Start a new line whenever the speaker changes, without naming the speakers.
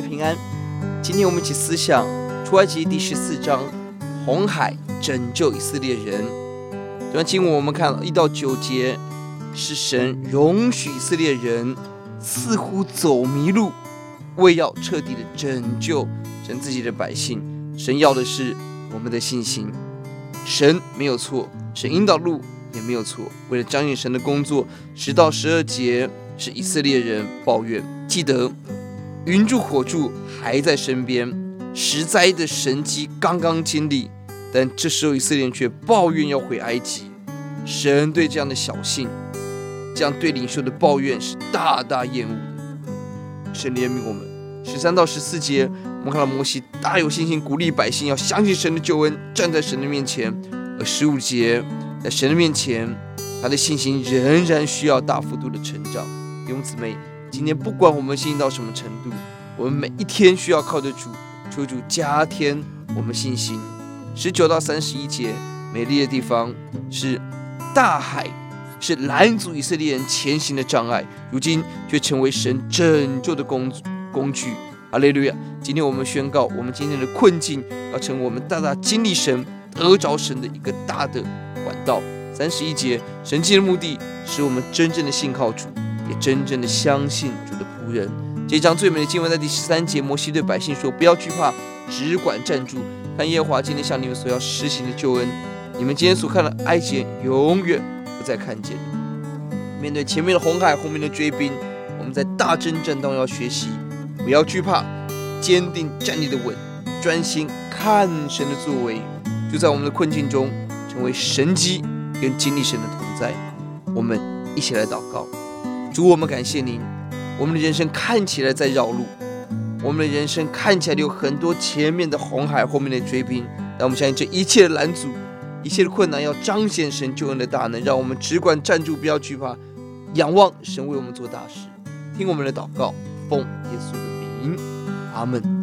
平安今天我们一起思想出埃及第十四章，红海拯救以色列人。这段经文我们看了一到九节，是神容许以色列人似乎走迷路，为要彻底的拯救神自己的百姓。神要的是我们的信心。神没有错，神引导路也没有错。为了彰显神的工作，十到十二节是以色列人抱怨。记得云柱火柱还在身边，十灾的神迹刚刚经历，但这时候以色列却抱怨要回埃及。神对这样的小信，这样对领袖的抱怨是大大厌恶的。神怜悯我们。十三到十四节。我们看到摩西大有信心，鼓励百姓要相信神的救恩，站在神的面前。而十五节，在神的面前，他的信心仍然需要大幅度的成长。弟兄姊妹，今天不管我们信心到什么程度，我们每一天需要靠着主，求主加添我们信心。十九到三十一节，美丽的地方是大海，是拦阻以色列人前行的障碍，如今却成为神拯救的工工具。哈利路亚！今天我们宣告，我们今天的困境要成为我们大大经历神、得着神的一个大的管道。三十一节，神迹的目的使我们真正的信靠主，也真正的相信主的仆人。这一章最美的经文在第十三节，摩西对百姓说：“不要惧怕，只管站住，看耶和华今天向你们所要施行的救恩。你们今天所看的埃及，永远不再看见。”面对前面的红海，后面的追兵，我们在大争战当中要学习。不要惧怕，坚定站立的稳，专心看神的作为，就在我们的困境中成为神机跟经历神的同在。我们一起来祷告，主，我们感谢您。我们的人生看起来在绕路，我们的人生看起来有很多前面的红海，后面的追兵，但我们相信这一切的拦阻，一切的困难，要彰显神救恩的大能，让我们只管站住，不要惧怕，仰望神为我们做大事。听我们的祷告，奉耶稣的名。阿门。